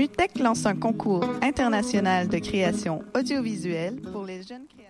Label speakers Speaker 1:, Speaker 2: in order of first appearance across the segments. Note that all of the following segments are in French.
Speaker 1: MUTEC lance un concours international de création audiovisuelle pour les jeunes créateurs.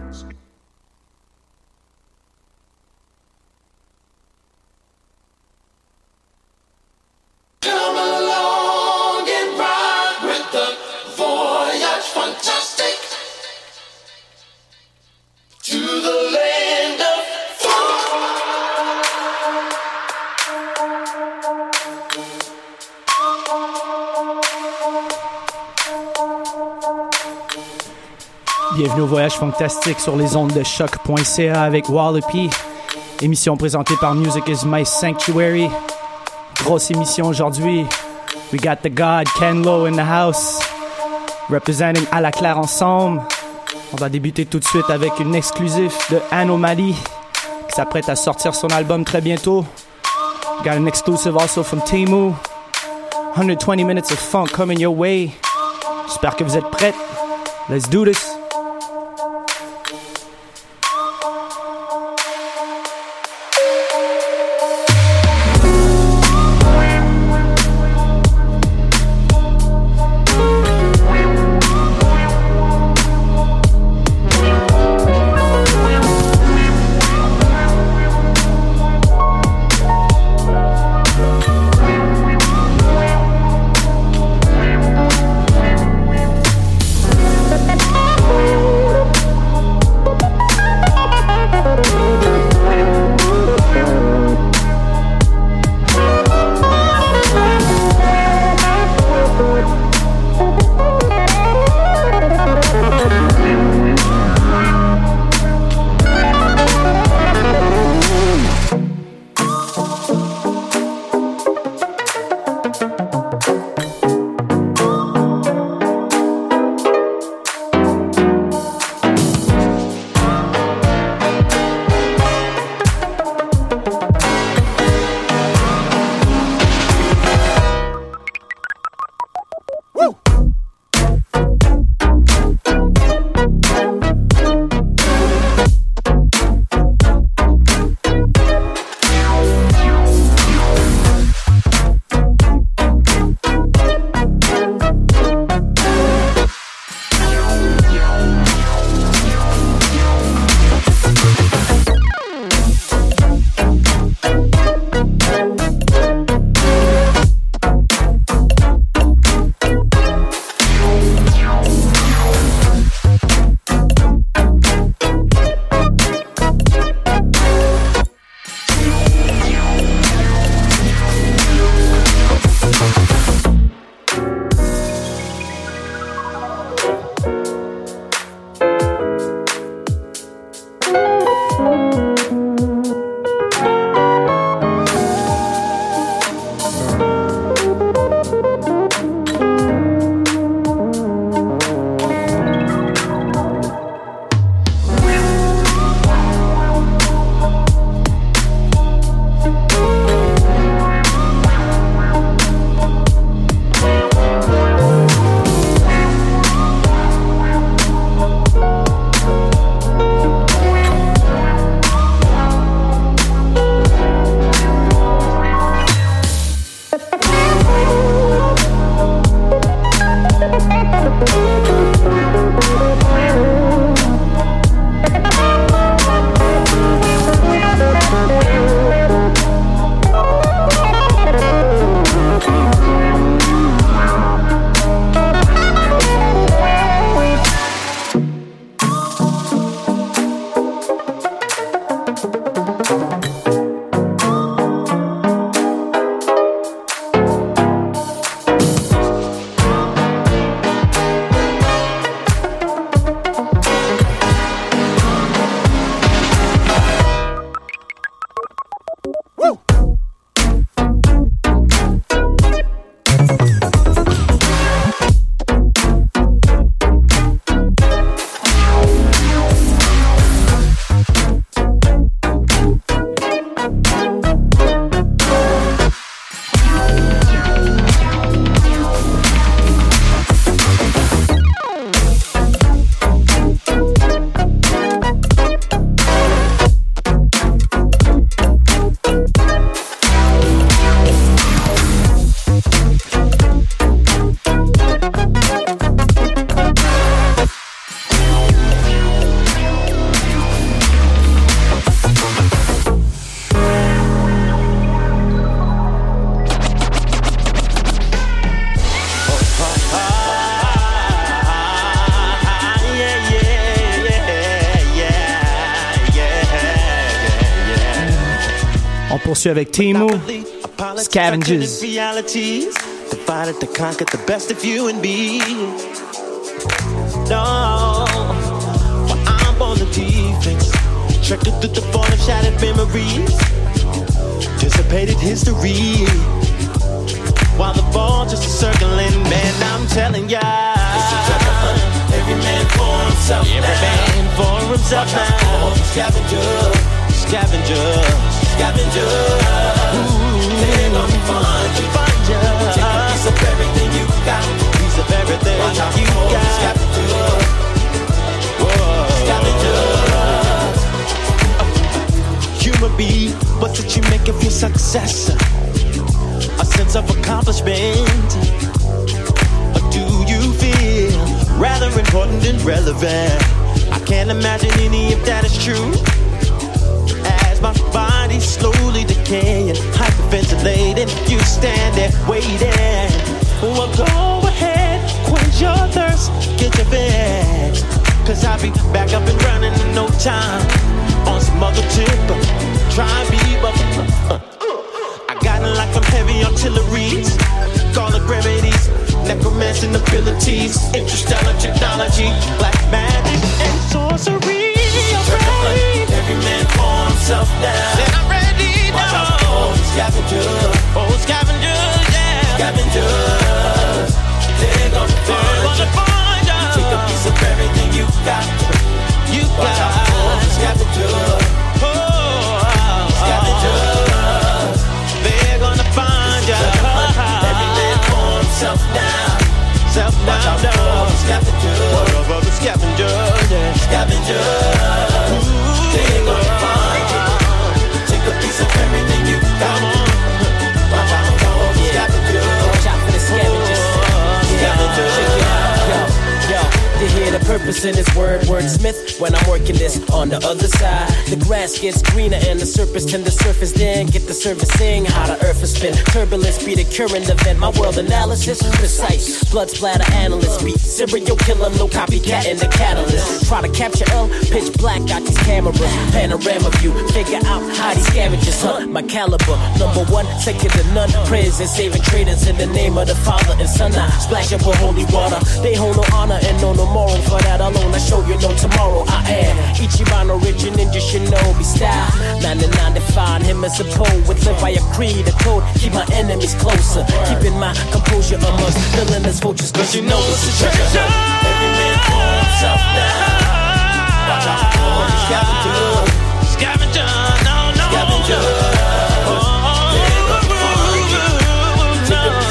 Speaker 2: Fantastique sur les ondes de choc.ca avec Wallopy. Émission présentée par Music is My Sanctuary. Grosse émission aujourd'hui. We got the God Ken Lo in the house. Representing à la claire ensemble. On va débuter tout de suite avec une exclusive de Anomaly qui s'apprête à sortir son album très bientôt. Got an exclusive also from Timu. 120 minutes of funk coming your way. J'espère que vous êtes prêts. Let's do this. Poursuit avec Timu, Scavengers.
Speaker 3: realities divided to conquer the best of you and me. No, well, I'm on the defense, trekking through the fall of shattered memories, dissipated history. While the ball just a circling, man, I'm telling ya. It's a treasure hunt. Every man for himself. Every man for himself
Speaker 4: Watch out
Speaker 3: now.
Speaker 4: Scavenger.
Speaker 3: Scavenger,
Speaker 4: Scavenger. They're gonna find you.
Speaker 3: find.
Speaker 4: Take a piece of everything you got.
Speaker 3: Piece of everything
Speaker 4: Watch out
Speaker 3: you
Speaker 4: for
Speaker 3: got.
Speaker 4: scavenger.
Speaker 3: Whoa.
Speaker 4: Scavenger.
Speaker 3: Human being, what did you make of your success? A sense of accomplishment? Or do you feel rather important and relevant? I can't imagine any if that is true. Body's slowly decaying, hyperventilating, you stand there waiting. Well, go ahead, quench your thirst, get your fix. Cause I'll be back up and running in no time. On some other tip, uh, try and be up. Uh, uh, I got it like I'm heavy artilleries. Garlic remedies, necromancing abilities, interstellar technology, black magic and sorcery.
Speaker 4: Hunt every man for himself now.
Speaker 3: Said I'm ready
Speaker 4: Watch
Speaker 3: now.
Speaker 4: Watch out for scavengers.
Speaker 3: Oh, scavengers, yeah.
Speaker 4: Scavengers. They're gonna find you.
Speaker 3: Find you.
Speaker 4: Take a piece of everything you've got.
Speaker 3: You
Speaker 4: Watch got. Watch out
Speaker 3: for
Speaker 4: scavengers.
Speaker 3: Oh,
Speaker 4: scavengers.
Speaker 3: They're gonna find
Speaker 4: you. Every man for himself now.
Speaker 3: Self
Speaker 4: Watch out for scavengers. World of the
Speaker 5: scavengers, yeah. Scavengers. Purpose in this word, wordsmith. When I'm working this on the other side, the grass gets greener and the surface tend to surface. Then get the servicing, how the earth is spin. Turbulence be the current event. My world analysis precise. Blood splatter analyst beat. Serial killer, no copycat in the catalyst. Try to capture L, pitch black got these cameras. Panorama view, figure out how these scavengers hunt. My caliber, number one, second to none. Prayers and saving traders in the name of the Father and Son. I splash up with holy water. They hold no honor and no no moral. For that alone, I show you no tomorrow. I am Ichiban origin ninja shinobi style. 99 define him as a poet. Live by a creed, a code. Keep my enemies closer. Keeping my composure amongst villainous vultures. Cause you know it's a treasure.
Speaker 4: Every man for himself now. Watch out for the scavenger.
Speaker 3: Scavenger, no, no.
Speaker 4: Scavenger. They're gonna find you. Take a piece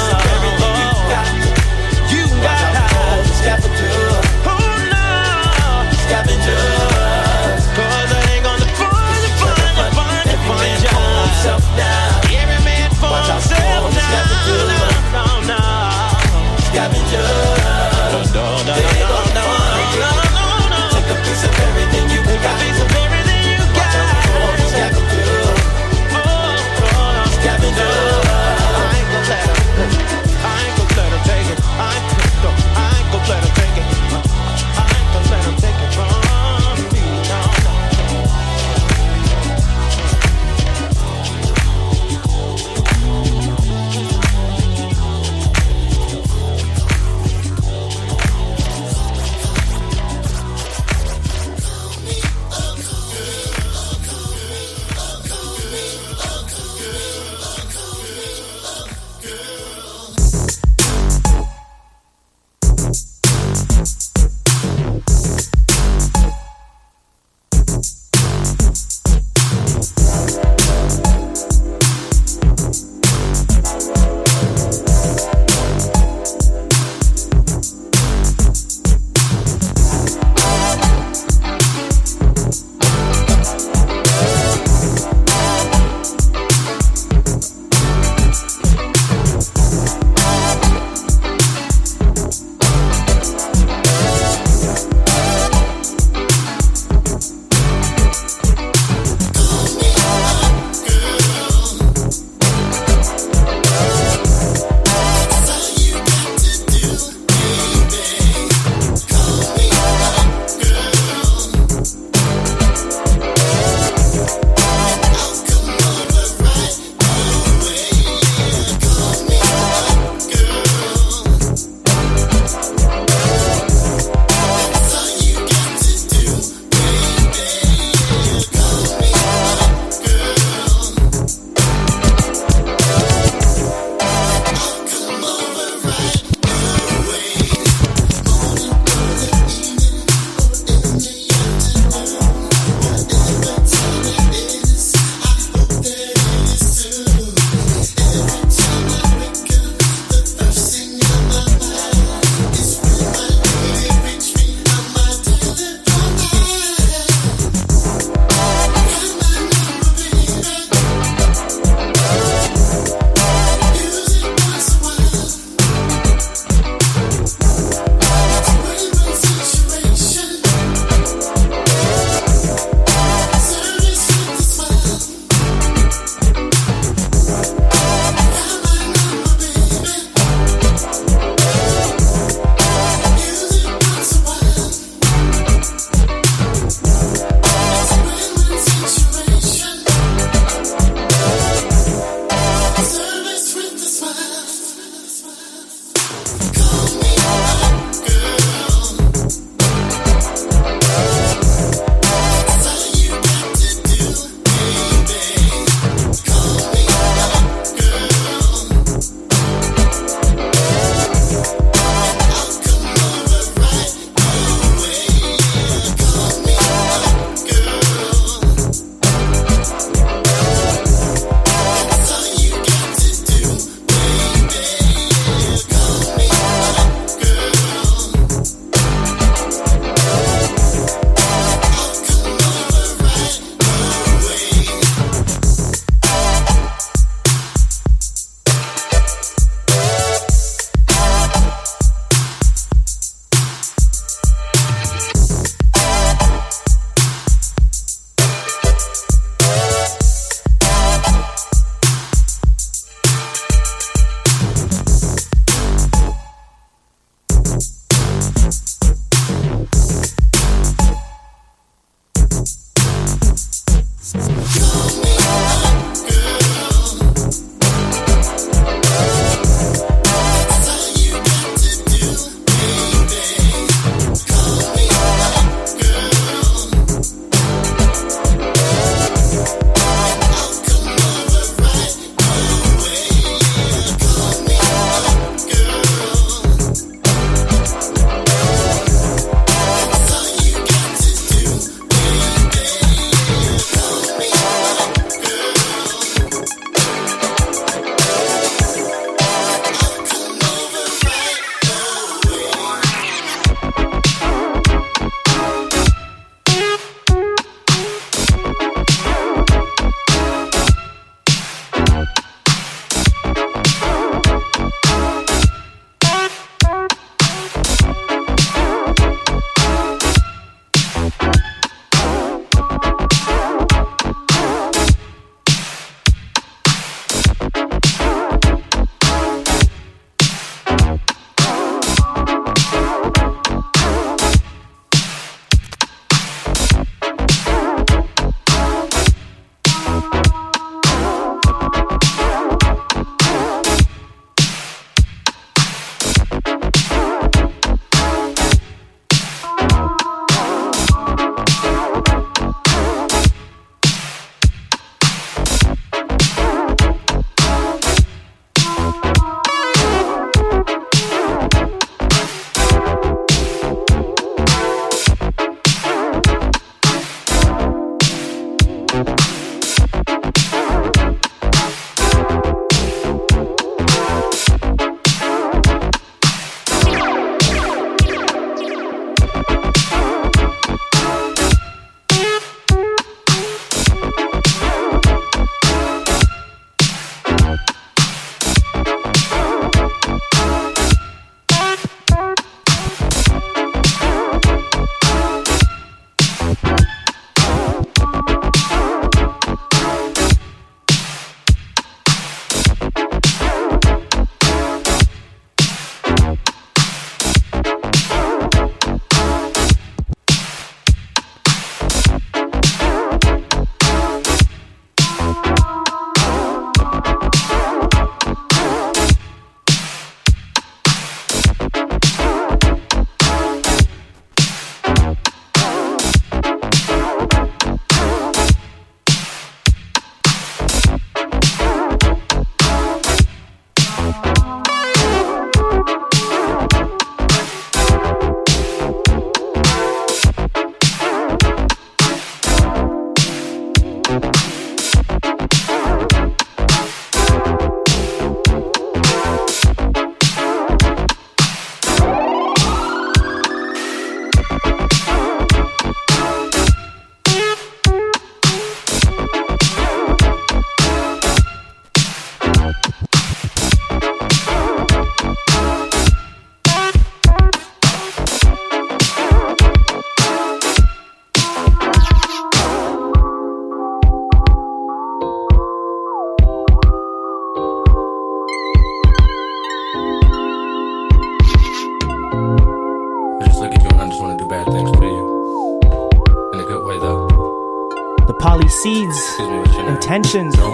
Speaker 4: of everything
Speaker 6: Intentions.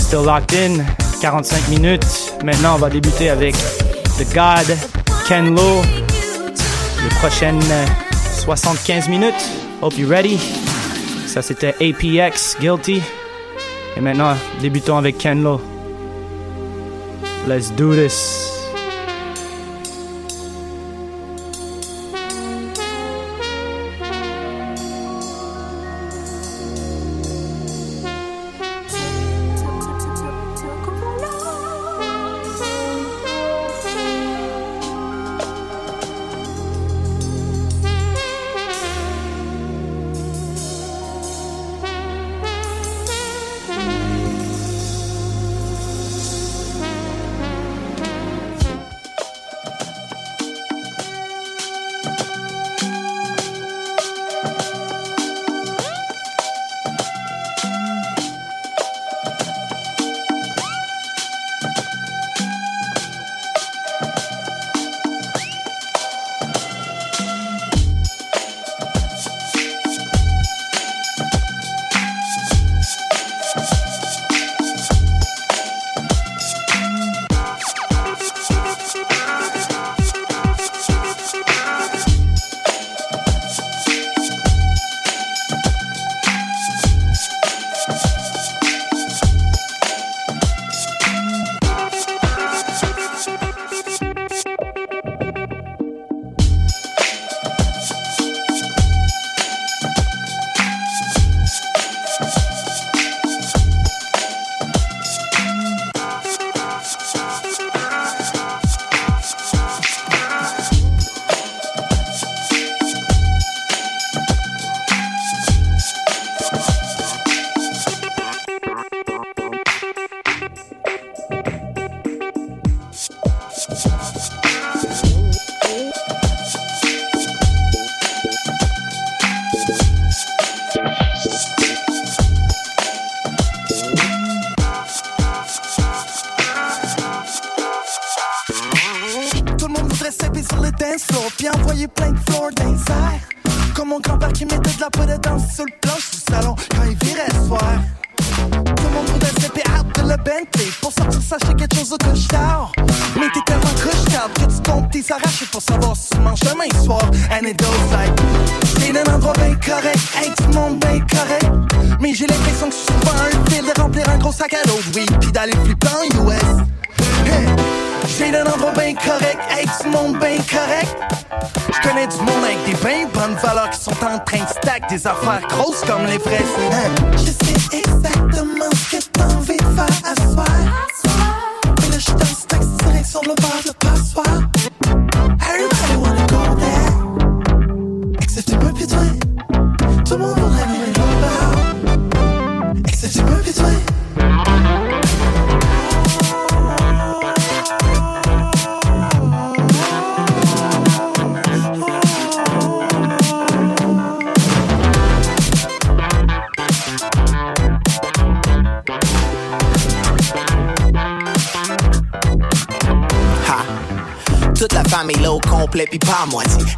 Speaker 7: Still
Speaker 8: locked in. 45 minutes. Maintenant, on va débuter avec The God, Ken Lo. Les prochaines euh, 75 minutes. Hope you ready. Ça, c'était APX, Guilty. Et maintenant, débutons avec Ken Lo. Let's do this.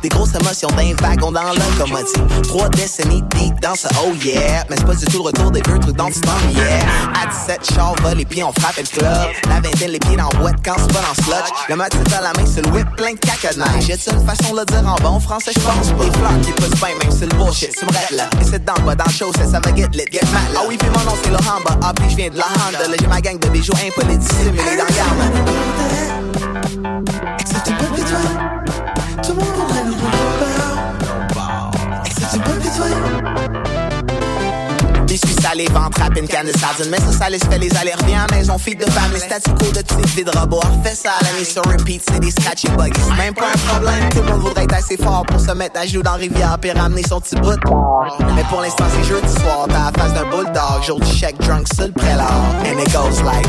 Speaker 9: Des grosses
Speaker 10: émotions d'un wagon dans le locomotive. Trois décennies deep dans ce oh yeah. Mais c'est pas du tout le retour des vieux trucs dont tu t'en yeah. À 17 chars va les pieds on frappe le club. La vingtaine les pieds dans le boîte quand c'est pas dans sludge. Le motif à la main sur le whip plein de neige J'ai-tu une façon de le dire en bon français j'pense pas. Des fleurs qui poussent bien même sur le bullshit me rêves là. Et c'est dans quoi dans le show c'est ça va get lit get mad Ah oui puis mon nom c'est le Hamba Ah puis je viens de la Honda Là. J'ai ma gang de bijoux impolis dissimulés dans le garde.
Speaker 9: Excepté pis toi?
Speaker 10: Des suis salé, ventre rap, une canne de sardines. Mais ça, ça laisse fait les allers à la maison, fille de femme. Les statu quo de petite vie de robot. Refait ça à l'année sur repeat, c'est des scratchy bugs. C'est même pas un problème. Tout le monde voudrait être assez fort pour se mettre à genoux dans rivière puis ramener son petit bout. Mais pour l'instant, c'est jeudi soir. T'as la face d'un bulldog. Jour du chèque drunk sur le prélat. And it goes like.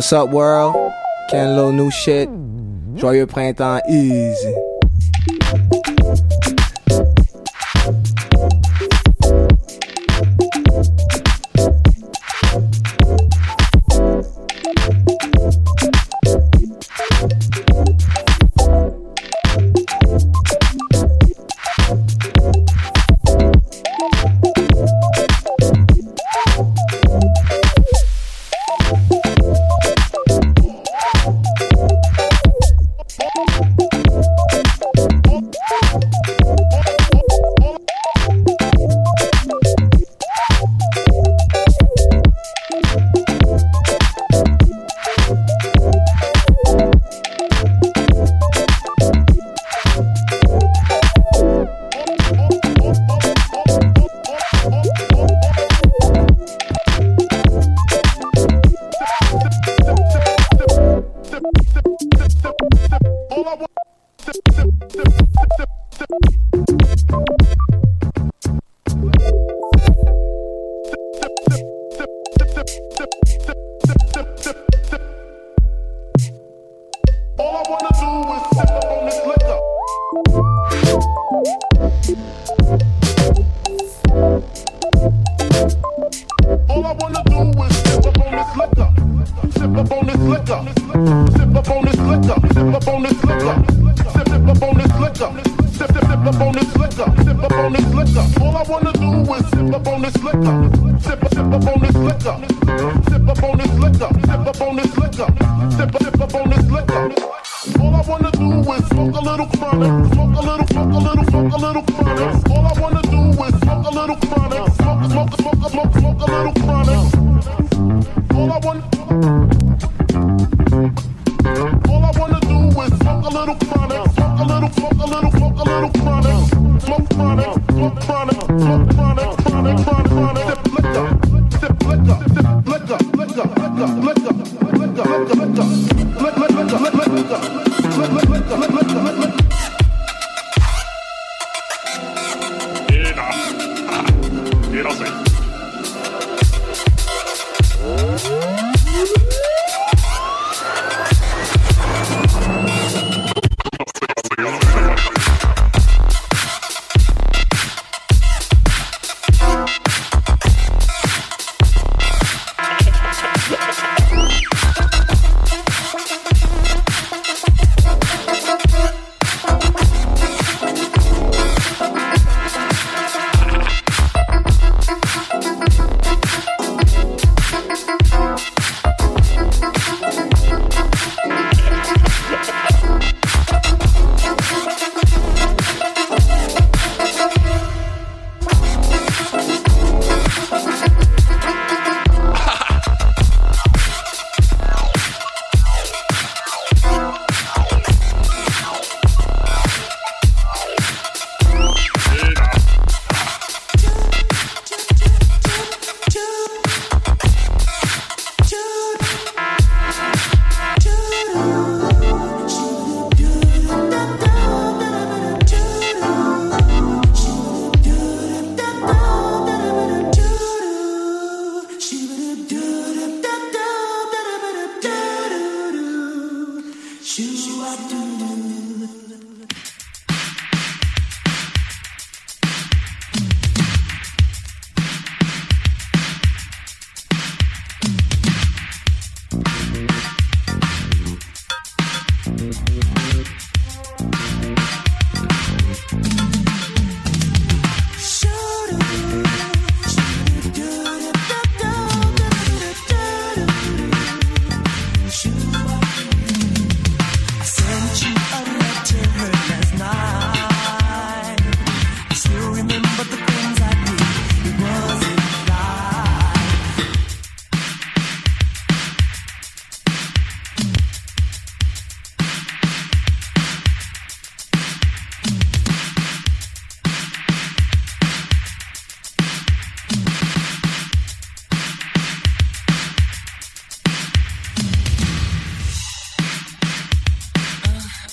Speaker 11: What's up, world? Ken Lo, new shit. Joyeux printemps, easy.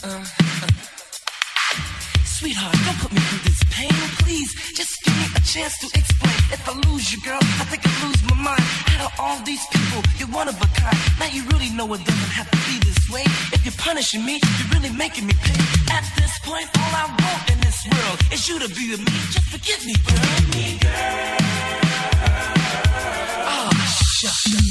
Speaker 12: Uh. Sweetheart, don't put me through this pain, please. Just give me a chance to explain. If I lose you, girl, I think I lose my mind. Out of all these people, you're one of a kind. Now you really know it doesn't have to be this way. If you're punishing me, you're really making me pay. At this point, all I want in this world is you to be with me. Just forgive me, girl. Me, girl. Oh, shucks. Forgive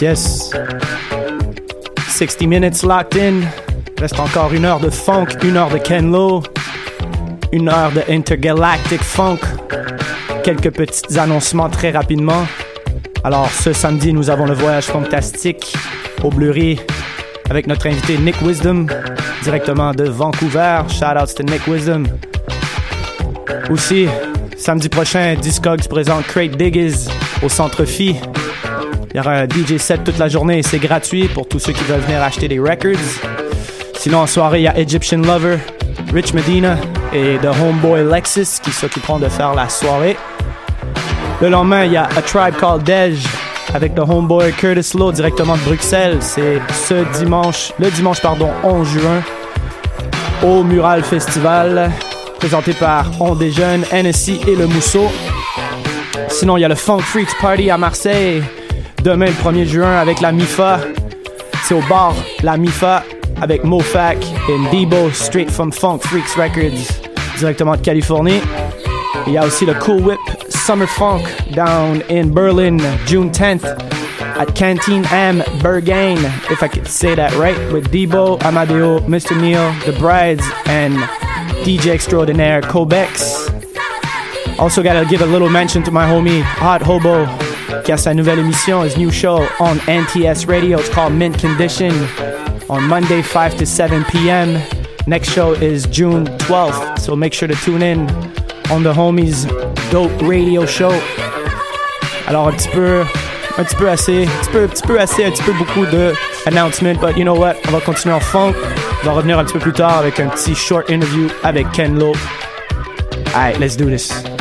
Speaker 2: Yes, yes. 60 minutes locked in. Reste encore une heure de funk, une heure de Ken Lo, une heure de intergalactic funk. Quelques petits annoncements très rapidement. Alors, ce samedi, nous avons le voyage fantastique au Bleury avec notre invité Nick Wisdom, directement de Vancouver. Shout out to Nick Wisdom. Aussi, samedi prochain, Discogs présente Crate Diggies au Centre Phi. Il y aura un DJ set toute la journée et c'est gratuit pour tous ceux qui veulent venir acheter des records. Sinon, en soirée, il y a Egyptian Lover, Rich Medina et The Homeboy Lexus qui s'occuperont de faire la soirée. Le lendemain, il y a A Tribe Called Dej avec The Homeboy Curtis Lowe directement de Bruxelles. C'est ce dimanche, le dimanche pardon, 11 juin au Mural Festival présenté par On des Jeunes, NSI et Le Mousseau. Sinon, il y a le Funk Freaks Party à Marseille demain le 1er juin avec la MIFA. C'est au bar La MIFA avec Mofac et Debo straight from Funk Freaks Records directement de Californie. Il y a aussi le Cool Whip Summer Funk down in Berlin June 10th at Canteen Am Berghain, if I could say that right, with Debo, Amadeo, Mr. Neil, The Brides, and DJ extraordinaire Kobex. Also gotta give a little mention to my homie Hot Hobo, qui a sa nouvelle émission, his new show on NTS Radio. It's called Mint Condition on Monday 5 to 7 p.m. Next show is June 12th, so make sure to tune in on the homies' dope radio show. Alors un petit peu, un peu assez, un petit peu, un peu assez, un petit peu beaucoup de announcement. But you know what? On va continuer en funk. On va revenir un petit peu plus tard avec un petit short interview avec Ken Lo. Alright, let's do this.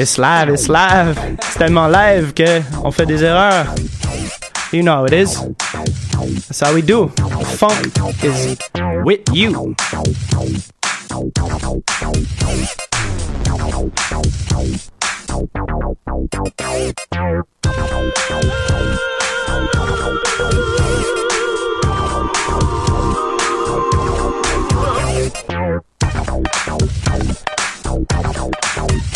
Speaker 13: It's live, it's live. C'est tellement live que on fait des erreurs. You know how it is. That's how we do. Funk is with you.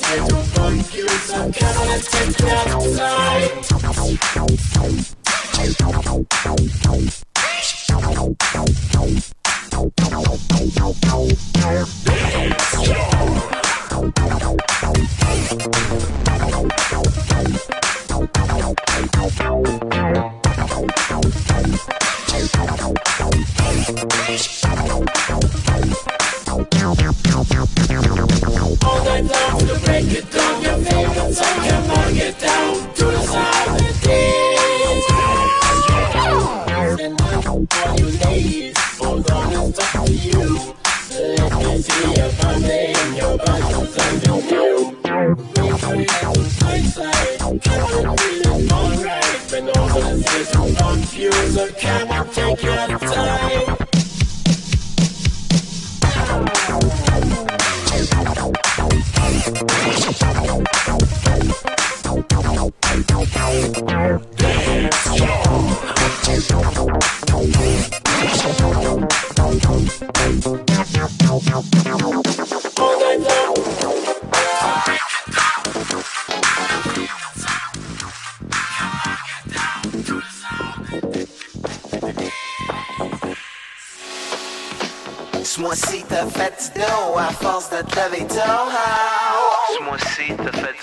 Speaker 10: try to I'm take! All night long to break it down, your
Speaker 13: favorite song, come on, get down to the seventies. Hold on, I'll talk to you. Let me see your body and your body inside your room. Don't to play alright. When all the seasons take your time.
Speaker 3: Ce mois-ci t'as fait du dos à force de te lever tôt.
Speaker 10: Ce mois-ci, t'as fait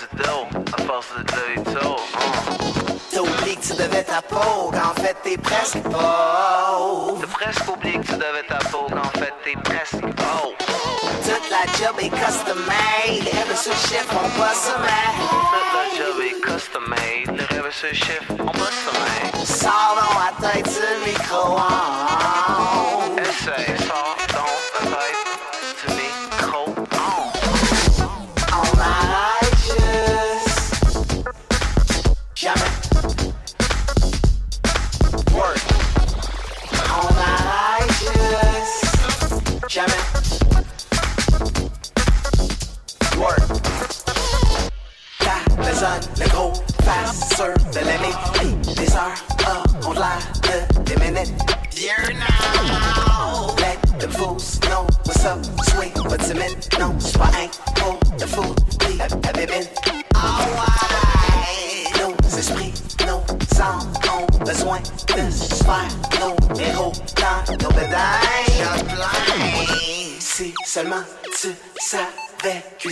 Speaker 10: ta peau, qu'en fait t'es presque pauvre. Oh.
Speaker 3: T'as presque oublié que tu devais ta peau, qu'en fait t'es presque pauvre. Oh.
Speaker 10: Toute la job est custom made, les rêves sur chiffre, on pas sommeil.
Speaker 3: Toute la job est custom made, les rêves se chiffre, on bosse sommeil.
Speaker 10: Sors dans la tête du micro.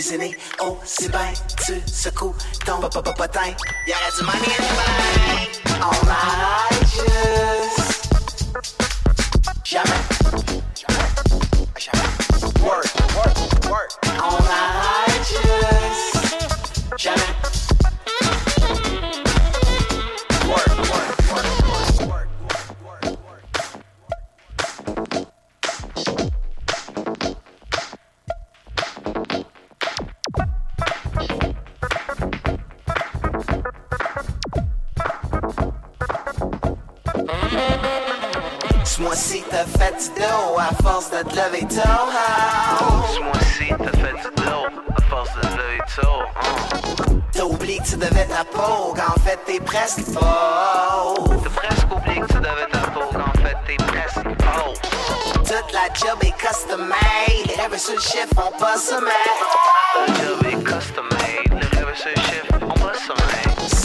Speaker 10: Cuisiner aussi bien, tu secoues ton papa potin. Y'aurait du money in the bank. On arrête juste jamais. Work, work, work. Arrête juste jamais. Du dos à force de te lever tôt.
Speaker 3: Ce mois-ci, t'as fait du dos à force de te lever tôt.
Speaker 10: T'as oublié que tu devais ta peau, qu'en fait t'es presque pauvre.
Speaker 3: T'as presque oublié que tu devais ta peau, qu'en fait t'es presque pauvre.
Speaker 10: Toute la job est custom made, les rêves sur le chiffre, on pas sommeil.
Speaker 3: La job est custom made, les rêves se chiffre, on bosse sommeil.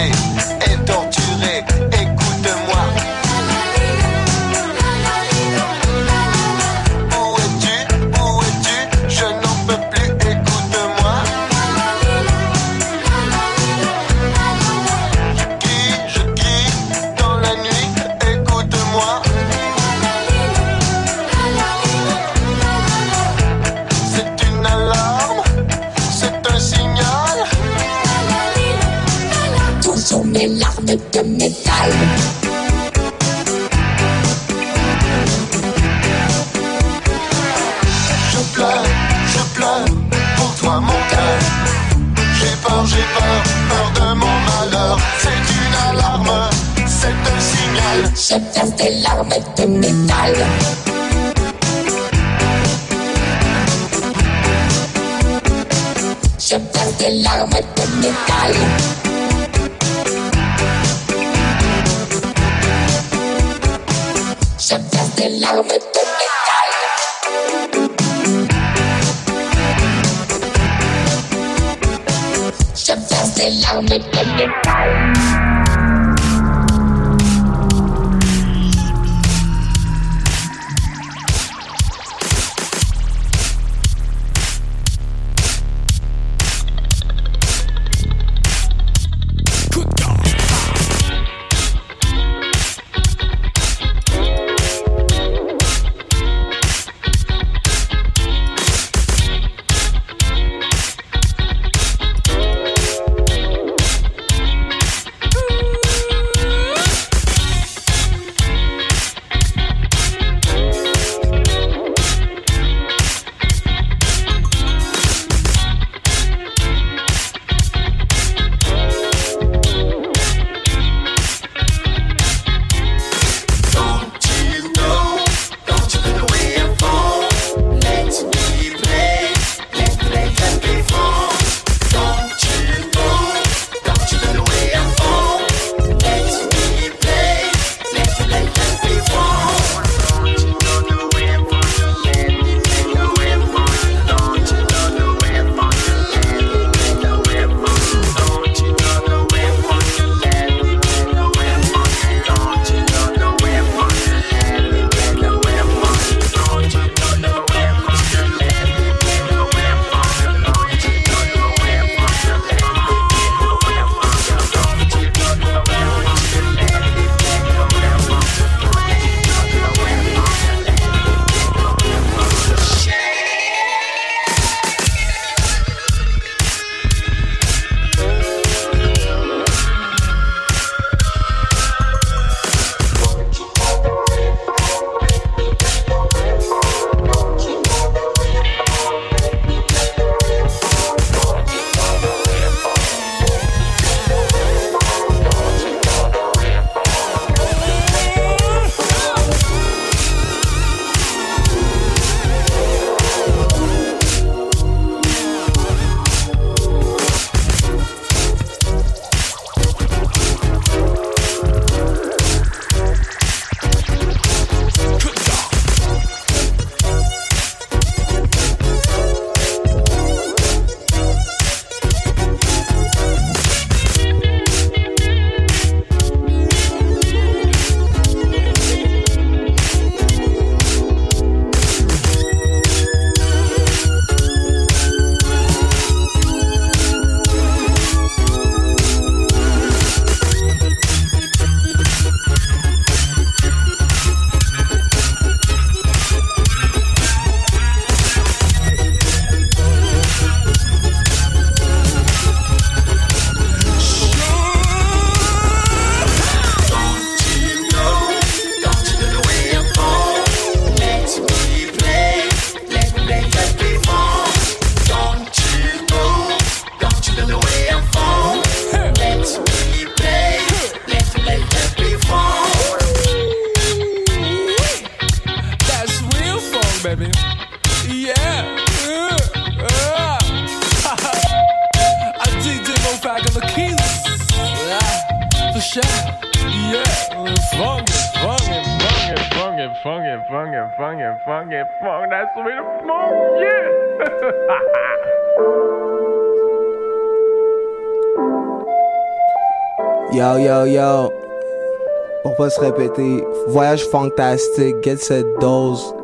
Speaker 13: Hey.
Speaker 11: répéter. Voyage fantastique, get cette dose.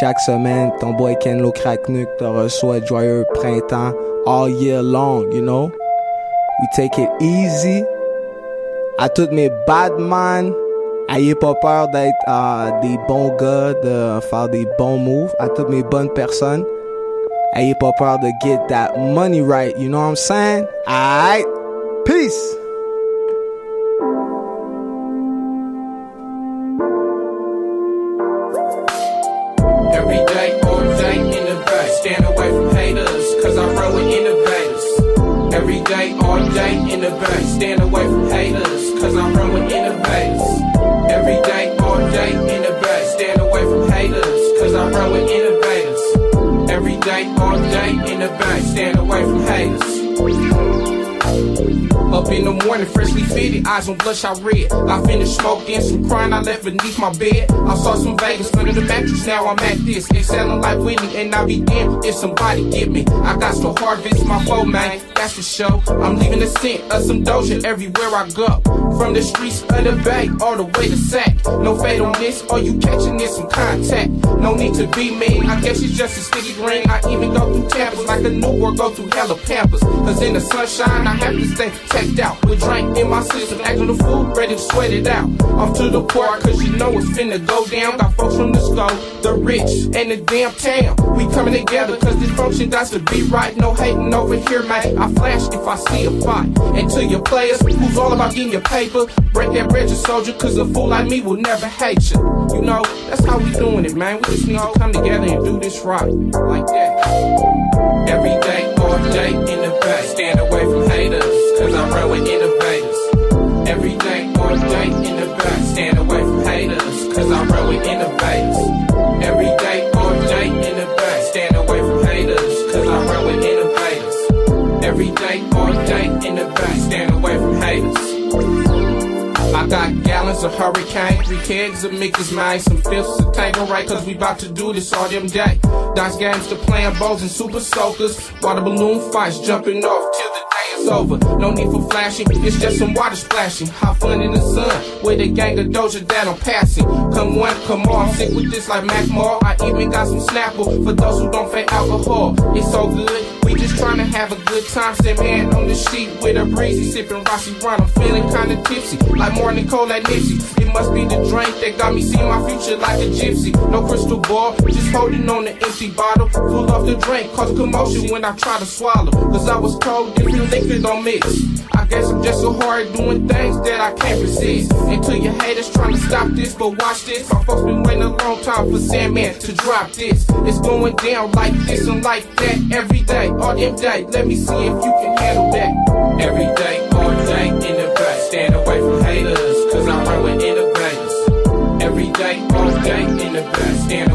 Speaker 11: Chaque semaine, ton boy Ken Lo Cracknuck te reçoit joyeux printemps all year long, you know? We take it easy. À toutes mes bad man, ayez pas peur d'être uh, des bons gars, de faire des bons moves. À toutes mes bonnes personnes, ayez pas peur de get that money right, you know what I'm saying? Alright?
Speaker 14: I read. I finished smoking, some crying I left beneath my bed. I saw some Vegas under the mattress, now I'm at this. Excelling like Whitney, and I be damned if somebody get me. I got to harvest my foe, man, that's for sure. I'm leaving the scent of some doja everywhere I go. From the streets of the bay, all the way to sack. No fade on this, all you catching this some contact. No need to be mean, I guess it's just a sticky green. I even go through tampers like a newborn go through hella pampers. Cause in the sunshine, I have to stay tacked out. With drink in my system, acting the fool, ready to sweat it out. Off to the park, cause you know it's finna go down. Got folks from the school, the rich, and the damn town. We coming together, cause this function got to be right. No hating over here, man. I flash if I see a fight. And to your players, who's all about getting your paper, break that bread, you soldier, cause a fool like me will never hate you. You know, that's how we doing it, man. We just need to come together and do this right. Like that. Every day, all day in the bay. Stand away from haters, cause I run with innovators. Every day, all day in the bay. Stand away from haters, cause I run with innovators. Every day, all day in the bay. Stand away from haters, cause I run with innovators. Every day, all day in the bay. Stand away from haters. I got gallons of hurricane, three kegs of Mickey's mine, some fifths of tango right, cause we about to do this all them day. Dice games to playing balls and super soakers, water balloon fights jumping off is over. No need for flashing, it's just some water splashing. Have fun in the sun with a gang of doja that I'm passing. Come one, come all, I'm sick with this like Mac Mall. I even got some Snapple for those who don't fake alcohol. It's so good, we just trying to have a good time. Sit man on the sheet with a breezy, sipping Rossi Run. I'm feeling kinda tipsy, like morning cold at Nipsey. It must be the drink that got me seeing my future like a gypsy. No crystal ball, just holding on the empty bottle. Full off the drink, cause commotion when I try to swallow. Cause I was told different liquor don't mix. I guess I'm just so hard doing things that I can't resist. Until your haters trying to stop this, but watch this. My folks been waiting a long time for Sandman to drop this. It's going down like this and like that every day, all them day. Let me see if you can handle that. Every day, all day in the back. Stand away from haters, cause I run with innovators. Every day, all day in the back. Stand away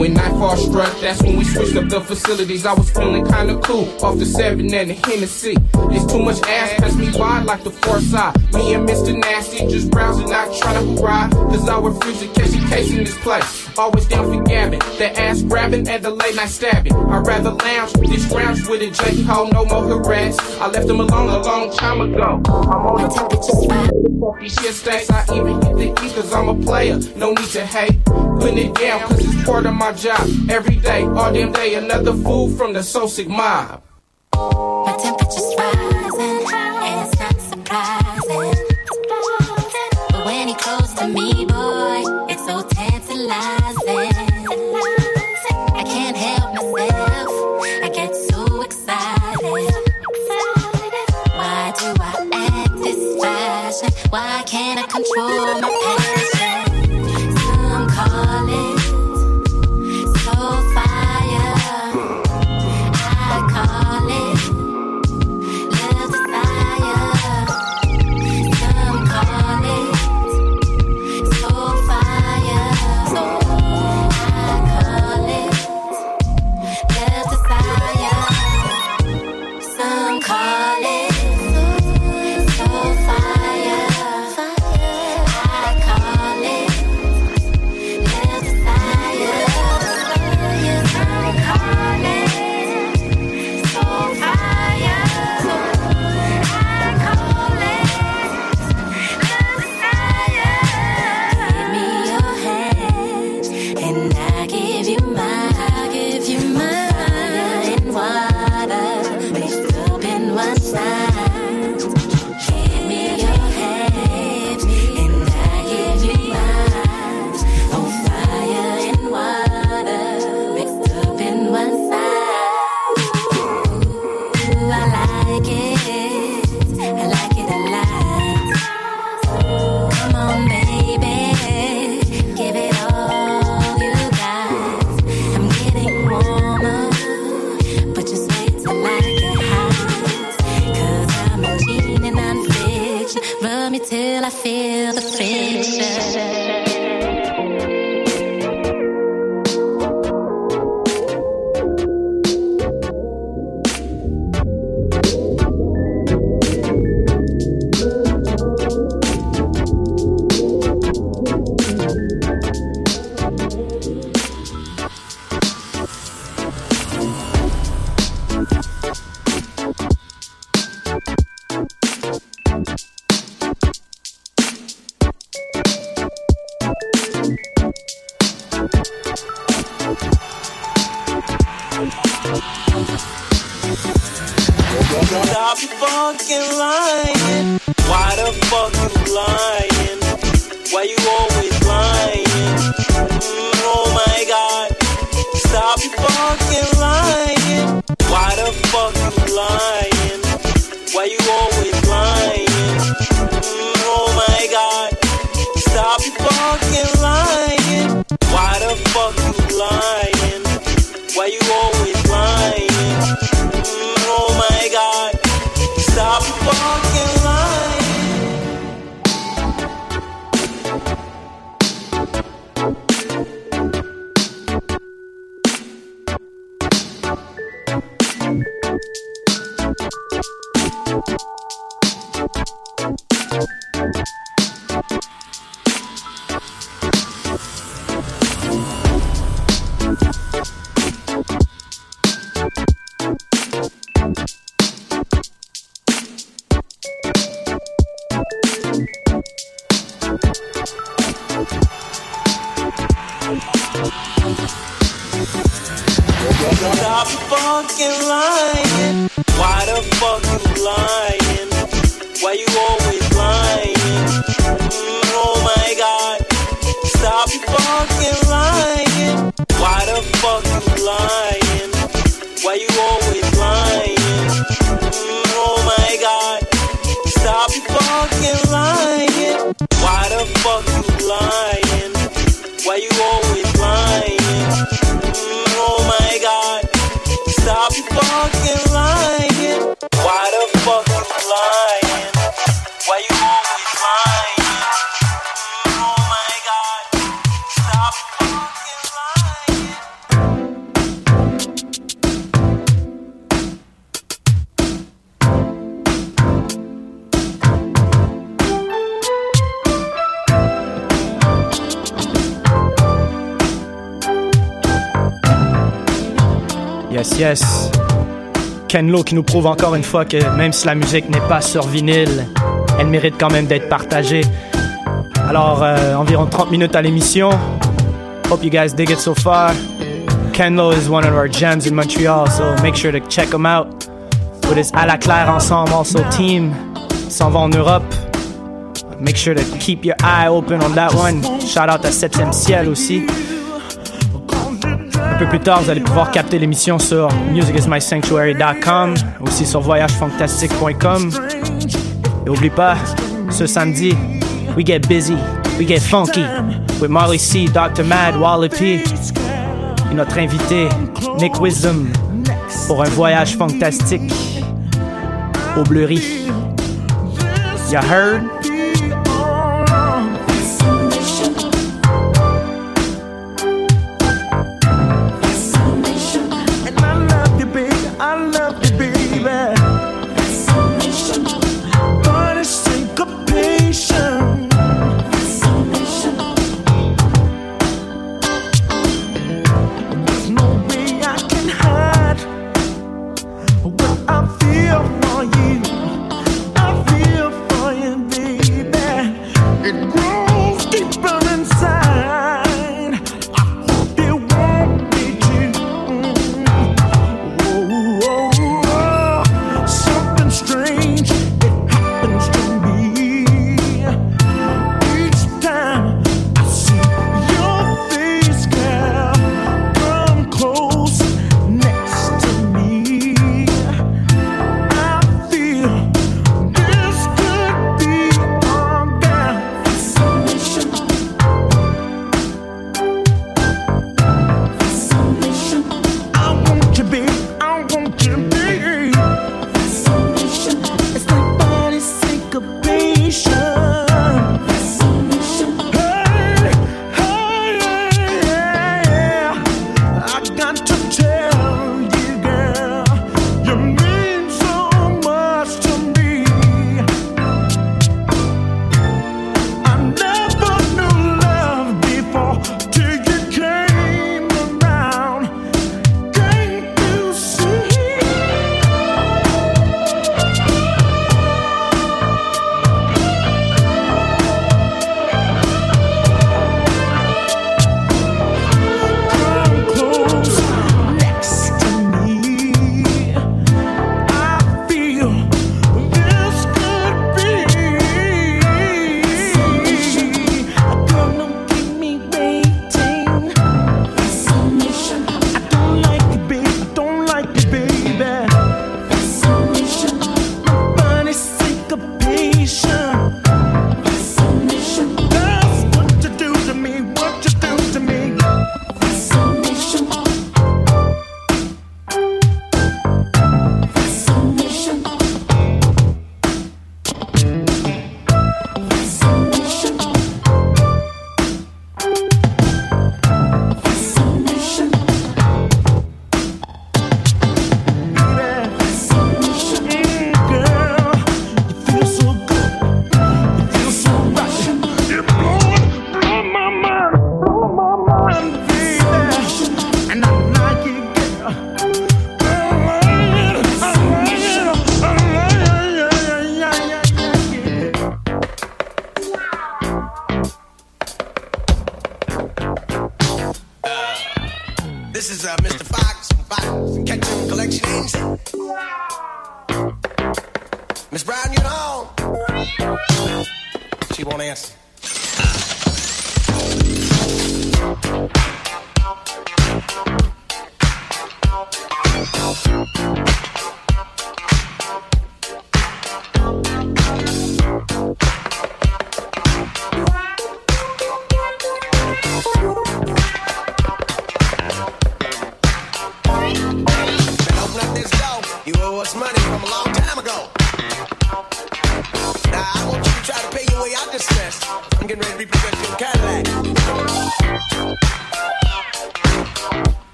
Speaker 14: When nightfall struck, that's when we switched up the facilities. I was feeling kinda cool off the seven and the Hennessy. It's too much ass, pass me by like the far side. Me and Mr. Nasty just browsing, not trying to ride. Cause I refuse to catch a case in this place. Always down for gabbing, the ass grabbing and the late night stabbing. I'd rather lounge this grounds with a J hole, no more harass. I left them alone a long time ago. I'm on the These shit states, I even hit the east cause I'm a player. No need to hate. Putting it down cause it's part of my job. Every day, all damn day, another fool from the so sick mob.
Speaker 15: My temperature's rising, and it's not surprising. But when he close to me, boy, it's so tantalizing. I can't help myself, I get so excited. Why do I act this fashion? Why can't I control my passion?
Speaker 2: Qui nous prouve encore une fois que même si la musique n'est pas sur vinyle, elle mérite quand même d'être partagée. Alors, euh, environ 30 minutes à l'émission. Hope you guys dig it so far. Ken Lo is one of our gems in Montreal, so make sure to check him out. With his À la Claire Ensemble also team. S'en va en Europe. Make sure to keep your eye open on that one. Shout out à 7e Ciel aussi. Peu plus tard, vous allez pouvoir capter l'émission sur musicismysanctuary.com, aussi sur voyagefantastique.com. Et oublie pas, ce samedi, we get busy, we get funky with Marley C, Dr. Mad, Wallopy et notre invité Nick Wisdom pour un voyage fantastique au Bleury. You heard?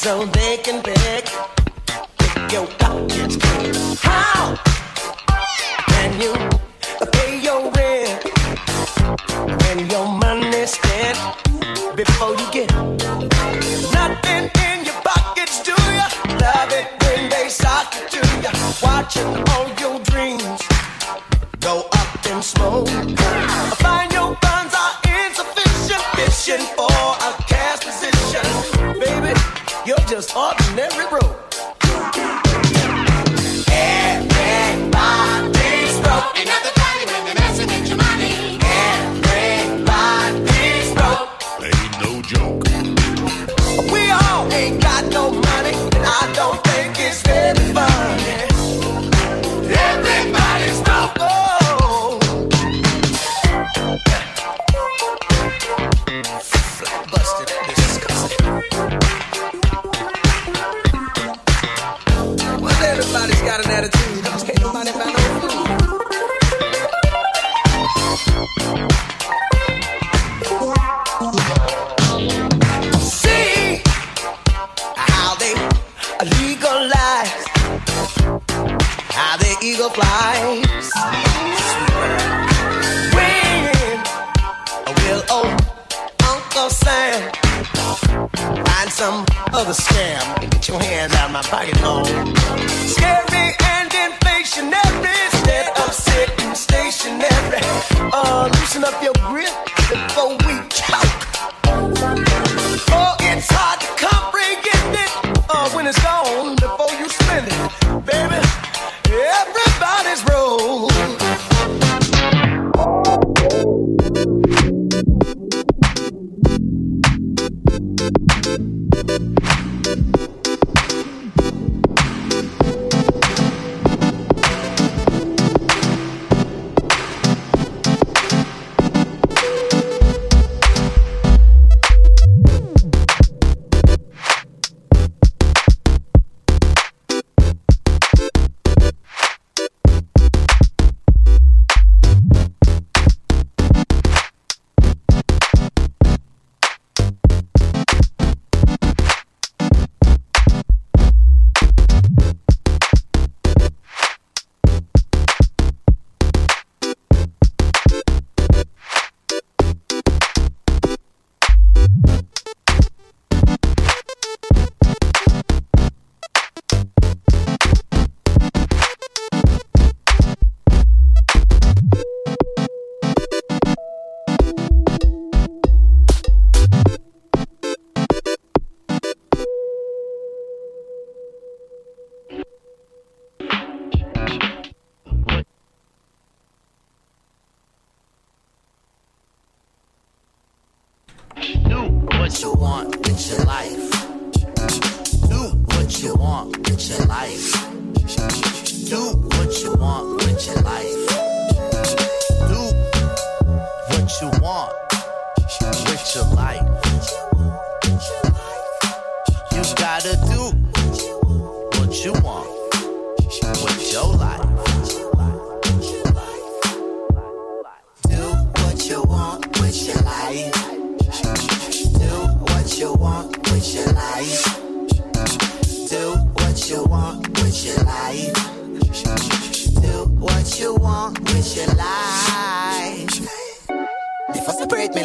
Speaker 12: so they can pick, pick your pockets. How can you pay your rent when your money's spent before you get nothing in your pockets? Do you love it when they sock it to you, watching all your
Speaker 10: every road.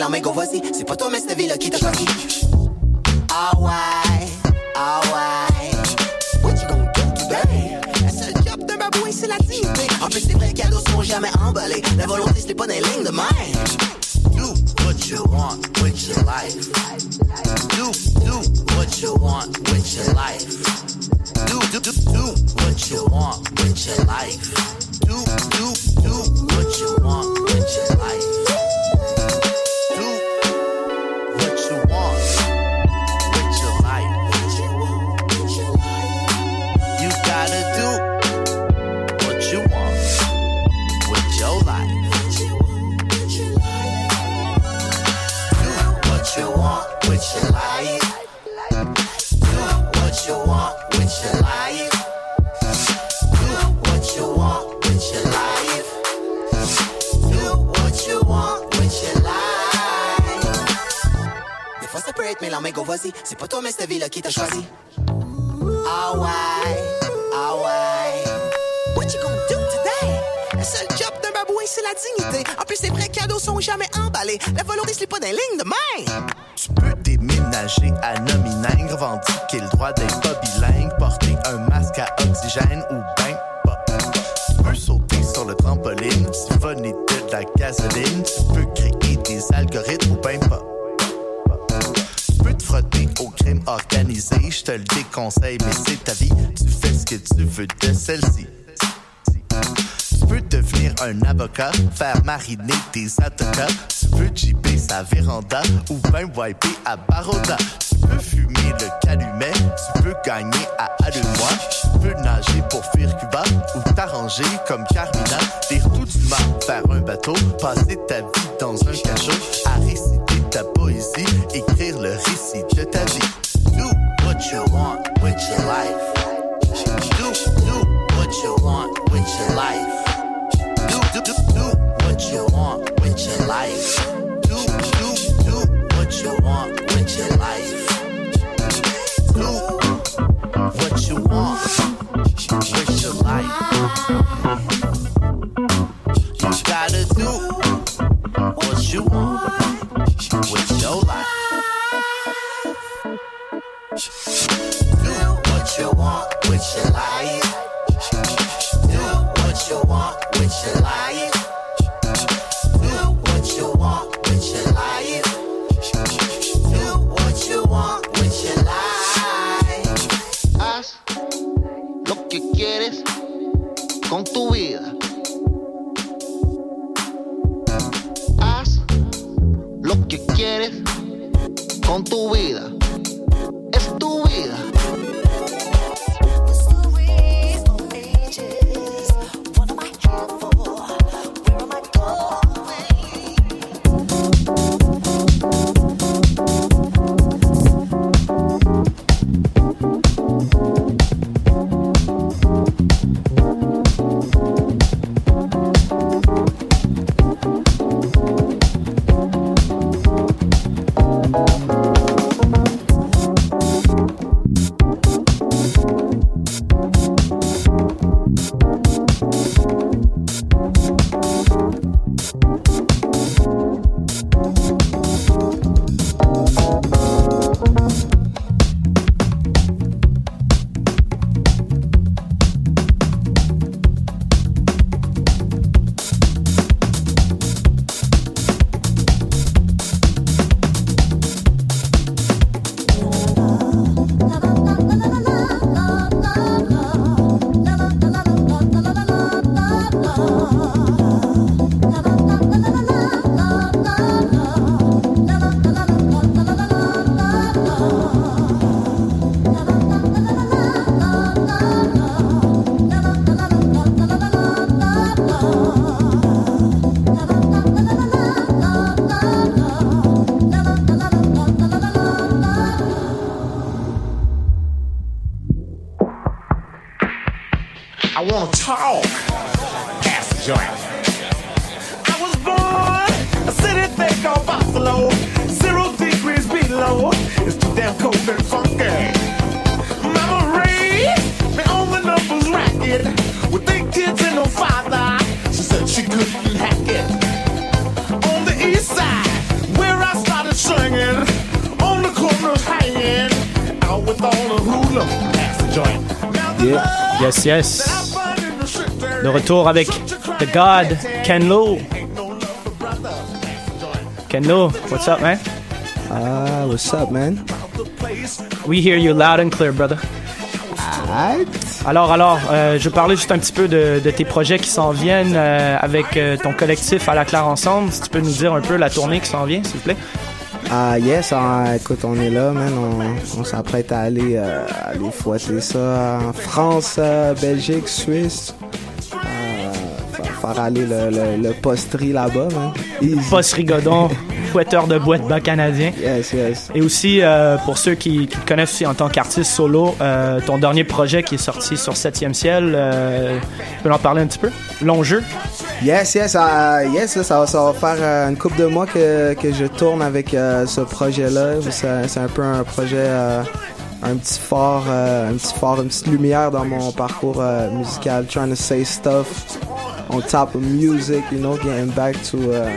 Speaker 10: la main voici C'est pas toi, mais cette ville qui t'a choisi. Ah oh, ouais, ah ouais. What you gonna do today? La seule job d'un babouin, c'est la dignité? En plus, les vrais cadeaux sont jamais emballés. La volonté, c'est pas des lignes de main.
Speaker 16: Do what you want with your life. Do, do what you want with your life. Do, do, do
Speaker 10: what you want with your life. Do, do, do what you want with your life. C'est pas toi, mais cette vie-là qui t'a choisi. Ah ouais, ah ouais. What you gonna do today? Le seul job d'un babouin, c'est la dignité. En plus, les vrais cadeaux sont jamais emballés. La volonté, c'est pas des lignes de main.
Speaker 16: Tu peux déménager à Nomineng, revendiquer le droit d'être pas bilingue, porter un masque à oxygène ou ben pas. Tu peux sauter sur le trampoline, siphonner de la gasoline, je te le déconseille, mais c'est ta vie, tu fais ce que tu veux de celle-ci. Tu peux devenir un avocat, faire mariner tes avocats. Tu peux jeeper sa véranda ou même wiper à Baroda. Tu peux fumer le calumet, tu peux gagner à Allumois. Tu peux nager pour fuir Cuba ou t'arranger comme Carmina. Lire tout du mar, faire un bateau, passer ta vie dans un cachot, à réciter ta poésie, écrire le récit de ta vie. You want with your life. Do, do what you want with your life. Do, do, do, do what you want with your life. Do, do, do what you want with your life. Do what you want with your life. You gotta do what you want with your life.
Speaker 10: Do what you want with your life. Do what you want with your life. Do what you want with your life.
Speaker 16: Haz lo que quieres con tu vida. Haz lo que quieres con tu vida.
Speaker 17: Talk. Joint. I was born a city they call Buffalo. Zero degrees below. It's too damn cold and funky. Mama me on the numbers racket. With eight kids and no father. She said she couldn't hack it. On the east side, where I started singing. On the corners. Out with all the joint.
Speaker 2: Yeah. Yes, yes. Retour avec The God, Ken Lo. Ken Lo, what's up, man?
Speaker 11: Ah, what's up, man?
Speaker 2: We hear you loud and clear, brother. Alors, alors, euh, je parlais juste un petit peu de, de tes projets qui s'en viennent euh, avec euh, ton collectif à la Claire Ensemble. Si tu peux nous dire un peu la tournée qui s'en vient, s'il vous plaît.
Speaker 11: Ah, yes, ah, écoute, on est là, man. On, on s'apprête à aller, euh, aller fouetter ça en France, Belgique, Suisse. Aller le, le, le posterie là-bas, man. Easy.
Speaker 2: Post Rigodon, fouetteur de boîte bas canadien.
Speaker 11: Yes, yes.
Speaker 2: Et aussi, euh, pour ceux qui, qui te connaissent aussi en tant qu'artiste solo, euh, ton dernier projet qui est sorti sur 7e ciel, euh, tu peux en parler un petit peu? Long jeu?
Speaker 11: Yes, yes, yes, ça, va, ça va faire une couple de mois que, que je tourne avec ce projet-là. C'est c'est un peu un projet, un petit euh, un petit phare, une petite lumière dans mon parcours euh, musical. Trying to say stuff on top of music, you know, getting back to euh,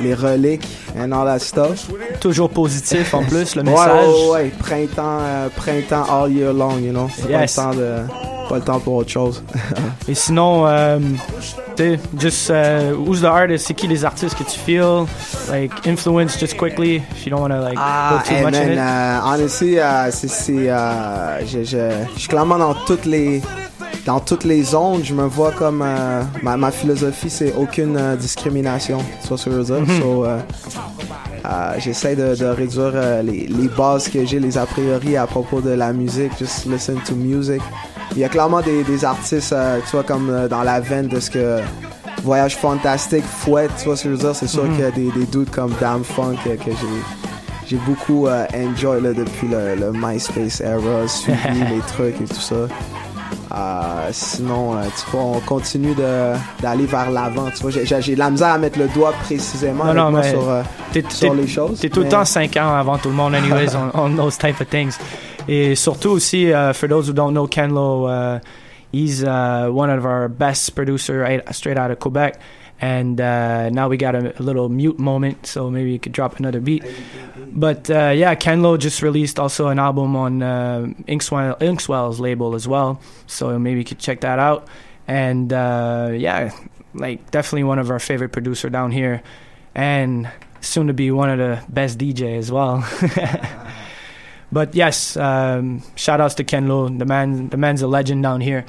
Speaker 11: les reliques and all that stuff.
Speaker 2: Toujours positif en plus, le message.
Speaker 11: Ouais, ouais, ouais. Printemps, euh, printemps all year long, you know. C'est
Speaker 2: Yes.
Speaker 11: Pas le temps de, pas le temps pour autre chose.
Speaker 2: Et sinon, euh, tu sais, just, uh, who's the artist? C'est qui les artistes que tu feel? Like, influence just quickly, if you don't want to, like,
Speaker 11: Ah,
Speaker 2: go too much in it.
Speaker 11: euh, honestly, euh, c'est, c'est, euh, je, je, je suis clairement dans toutes les, dans toutes les zones. Je me vois comme, euh, ma, ma philosophie, c'est aucune euh, discrimination. Tu vois ce que je veux dire?
Speaker 2: Mhm.
Speaker 11: So, euh, j'essaie de, de réduire les, les bases que j'ai, les a priori à propos de la musique. Just listen to music. Il y a clairement des, des artistes, tu vois, comme dans la veine de ce que Voyage Fantastique fouette, tu vois ce que je veux dire? C'est sûr
Speaker 2: Mhm.
Speaker 11: qu'il y a des, des doutes comme Damn Funk que j'ai j'ai beaucoup euh, enjoy là, depuis le, le MySpace era, suivi les trucs et tout ça. Euh, sinon, euh, tu vois, on continue d'aller vers l'avant. Tu vois, j'ai- de la misère à mettre le doigt précisément
Speaker 2: Non, non,
Speaker 11: moi
Speaker 2: mais
Speaker 11: sur, euh, sur les choses.
Speaker 2: T'es tout le
Speaker 11: mais-
Speaker 2: temps 5 ans avant tout le monde, anyways, on, on those type of things. Et surtout aussi, uh, for those who don't know Ken Lo, uh, he's uh, one of our best producer right, straight out of Quebec. And uh, now we got a, a little mute moment, so maybe you could drop another beat. But uh, yeah, Ken Lo just released also an album on uh, Inkswell, Inkswell's label as well, so maybe you could check that out. And uh, yeah, like definitely one of our favorite producer down here, and soon to be one of the best DJ as well. but yes, um, shout outs to Ken Lo. The man, the man's a legend down here,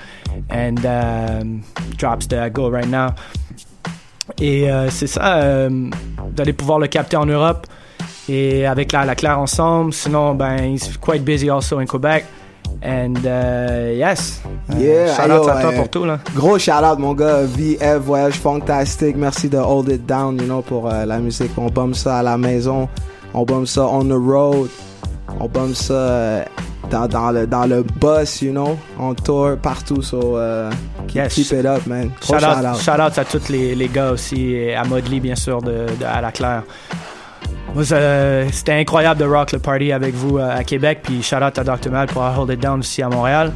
Speaker 2: and um, drops that go right now. Et euh, c'est ça, euh, d'aller pouvoir le capter en Europe et avec la, la Claire ensemble. Sinon, ben, he's quite busy also in Quebec. And uh, yes, Euh,
Speaker 11: Yeah,
Speaker 2: shout
Speaker 11: yo,
Speaker 2: out à toi pour tout là.
Speaker 11: Gros shout out mon gars, VF Voyage Fantastique, merci de hold it down, you know, pour la musique. On bombe ça à la maison, on bombe ça on the road, on bombe ça dans, dans le dans le bus, you know, on tour partout, so euh, keep,
Speaker 2: Yes.
Speaker 11: keep it up, man.
Speaker 2: Shout out,
Speaker 11: shout out.
Speaker 2: shout out à tous les, les gars aussi, et à Modley bien sûr, de, de- à la Claire. Moi, c'était incroyable de rock le party avec vous euh, à Québec, puis shout out à Dr. Mal pour Hold It Down aussi à Montréal.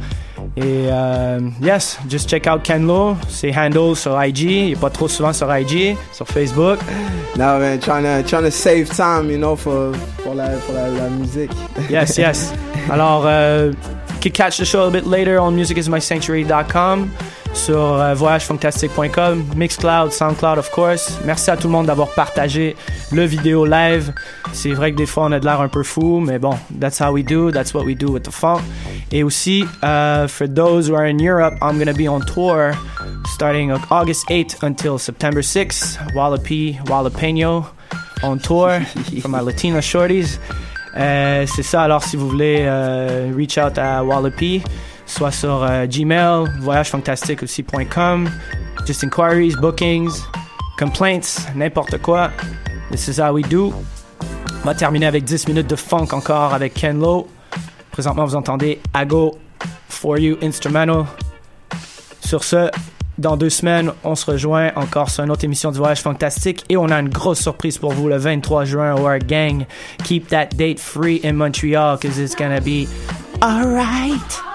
Speaker 2: Et euh, yes, just check out Ken Lo, ses handles sur IG, il pas trop souvent sur IG, sur Facebook.
Speaker 11: No man, trying to trying to save time, you know, for pour la pour la, la musique.
Speaker 2: Yes, yes. Alors, euh, you can catch the show a bit later on musicismysanctuary.com, sur euh, voyagefantastique.com, Mixcloud, Soundcloud, of course. Merci à tout le monde d'avoir partagé le vidéo live. C'est vrai que des fois on a de l'air un peu fou, mais bon, that's how we do, that's what we do with the funk. Et aussi, uh, for those who are in Europe, I'm gonna be on tour starting August 8th until September 6th. Wallapie, Jalapeno on tour for my Latino shorties. Euh, c'est ça, alors si vous voulez euh, reach out à Wallapie, soit sur euh, Gmail, voyagefantastique aussi.com, just inquiries, bookings, complaints, n'importe quoi. This is how we do. On va terminer avec 10 minutes de funk encore avec Ken Lo. Présentement, vous entendez Ago For You Instrumental. Sur ce, dans deux semaines, on se rejoint encore sur une autre émission du Voyage Fantastique et on a une grosse surprise pour vous le 23 juin au Art Gang. Keep that date free in Montreal because it's gonna be alright.